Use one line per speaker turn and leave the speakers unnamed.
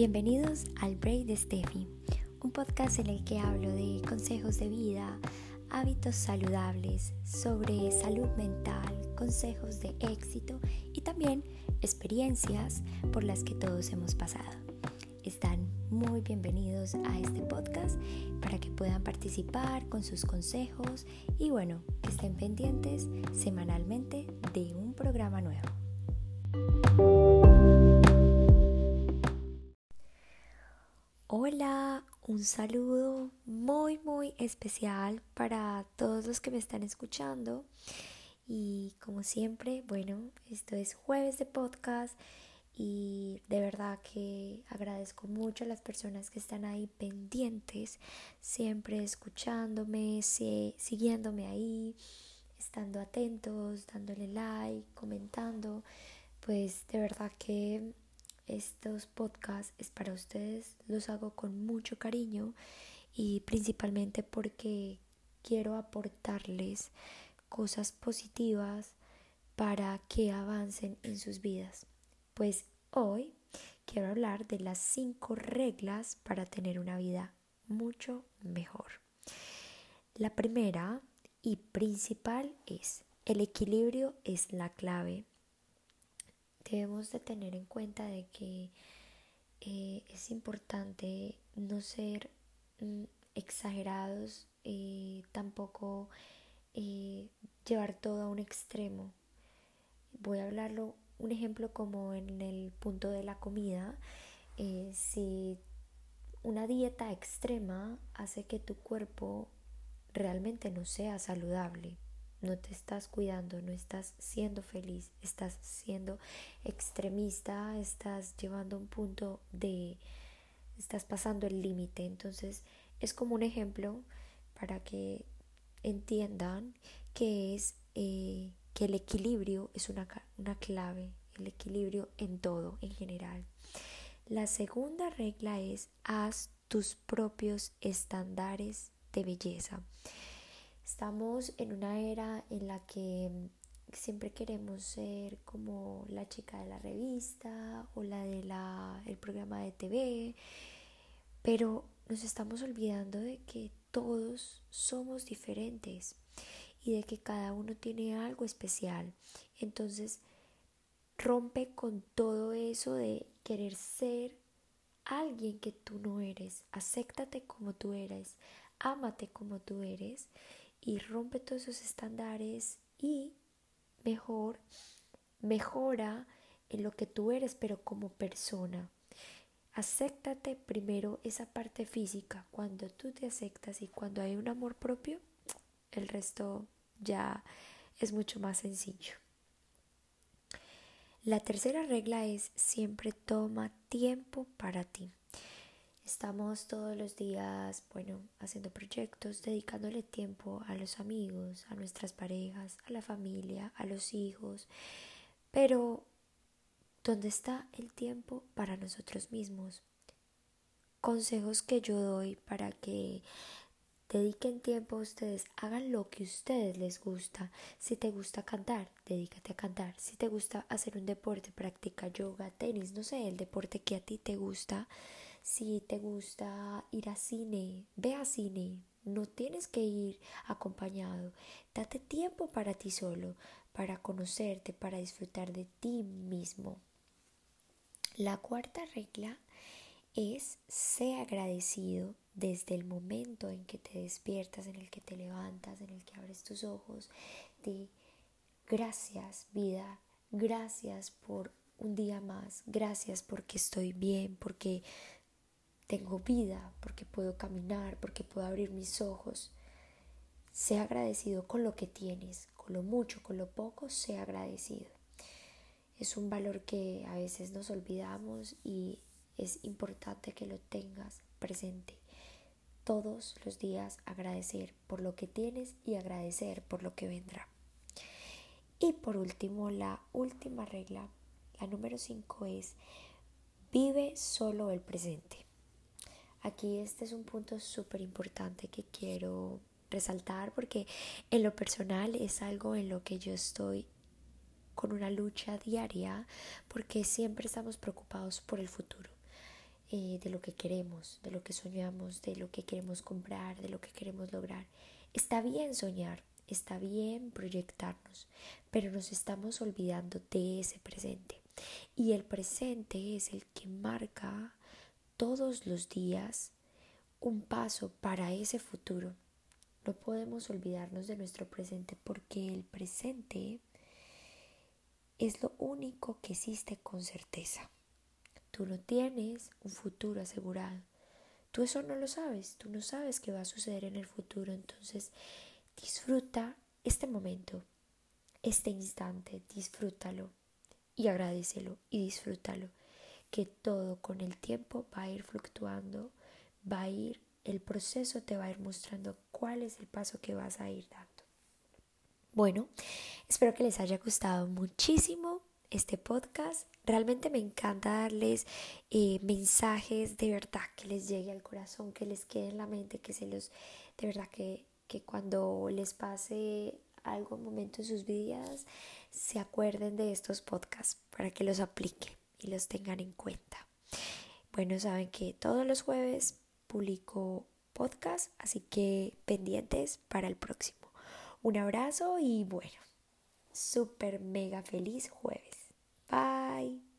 Bienvenidos al Break de Steffi, un podcast en el que hablo de consejos de vida, hábitos saludables, sobre salud mental, consejos de éxito y también experiencias por las que todos hemos pasado. Están muy bienvenidos a este podcast para que puedan participar con sus consejos y bueno, estén pendientes semanalmente de un programa nuevo. Hola, un saludo muy muy especial para todos los que me están escuchando. Y como siempre, bueno, esto es jueves de podcast y de verdad que agradezco mucho a las personas que están ahí pendientes, siempre escuchándome, siguiéndome ahí, estando atentos, dándole like, comentando, pues de verdad que estos podcasts es para ustedes, los hago con mucho cariño y principalmente porque quiero aportarles cosas positivas para que avancen en sus vidas. Pues hoy quiero hablar de las cinco reglas para tener una vida mucho mejor. La primera y principal es el equilibrio es la clave debemos de tener en cuenta de que eh, es importante no ser mm, exagerados y tampoco eh, llevar todo a un extremo. Voy a hablarlo, un ejemplo como en el punto de la comida. Eh, si una dieta extrema hace que tu cuerpo realmente no sea saludable, no te estás cuidando, no estás siendo feliz, estás siendo extremista, estás llevando un punto de, estás pasando el límite. Entonces es como un ejemplo para que entiendan que es eh, que el equilibrio es una, una clave, el equilibrio en todo, en general. La segunda regla es haz tus propios estándares de belleza. Estamos en una era en la que siempre queremos ser como la chica de la revista o la de la el programa de TV, pero nos estamos olvidando de que todos somos diferentes y de que cada uno tiene algo especial. Entonces, rompe con todo eso de querer ser alguien que tú no eres. Acéptate como tú eres, ámate como tú eres y rompe todos esos estándares y mejor mejora en lo que tú eres pero como persona. Acéptate primero esa parte física. Cuando tú te aceptas y cuando hay un amor propio, el resto ya es mucho más sencillo. La tercera regla es siempre toma tiempo para ti. Estamos todos los días, bueno, haciendo proyectos, dedicándole tiempo a los amigos, a nuestras parejas, a la familia, a los hijos, pero ¿dónde está el tiempo para nosotros mismos? Consejos que yo doy para que dediquen tiempo a ustedes, hagan lo que a ustedes les gusta. Si te gusta cantar, dedícate a cantar. Si te gusta hacer un deporte, practica yoga, tenis, no sé, el deporte que a ti te gusta si te gusta ir a cine, ve a cine. No tienes que ir acompañado. Date tiempo para ti solo, para conocerte, para disfrutar de ti mismo. La cuarta regla es ser agradecido desde el momento en que te despiertas, en el que te levantas, en el que abres tus ojos, de gracias vida, gracias por un día más, gracias porque estoy bien, porque tengo vida, porque puedo caminar, porque puedo abrir mis ojos. Sé agradecido con lo que tienes, con lo mucho, con lo poco, sé agradecido. Es un valor que a veces nos olvidamos y es importante que lo tengas presente. Todos los días agradecer por lo que tienes y agradecer por lo que vendrá. Y por último, la última regla, la número 5 es vive solo el presente. Aquí este es un punto súper importante que quiero resaltar porque en lo personal es algo en lo que yo estoy con una lucha diaria porque siempre estamos preocupados por el futuro. eh, de lo que queremos, de lo que soñamos, de lo que queremos comprar, de lo que queremos lograr. Está bien soñar, está bien proyectarnos, pero nos estamos olvidando de ese presente. Y el presente es el que marca todos los días un paso para ese futuro. No podemos olvidarnos de nuestro presente porque el presente es lo único que existe con certeza. Tú no tienes un futuro asegurado. Tú eso no lo sabes, tú no sabes qué va a suceder en el futuro. Entonces, disfruta este momento, este instante, disfrútalo y agradecelo y disfrútalo. Que todo con el tiempo va a ir fluctuando, va a ir, el proceso te va a ir mostrando cuál es el paso que vas a ir dando. Bueno, espero que les haya gustado muchísimo este podcast. Realmente me encanta darles eh, mensajes de verdad que les llegue al corazón, que les quede en la mente, que se los, de verdad que, que cuando les pase algún momento en sus vidas, se acuerden de estos podcasts para que los apliquen y los tengan en cuenta. Bueno, saben que todos los jueves publico podcast, así que pendientes para el próximo. Un abrazo y bueno, súper mega feliz jueves. Bye.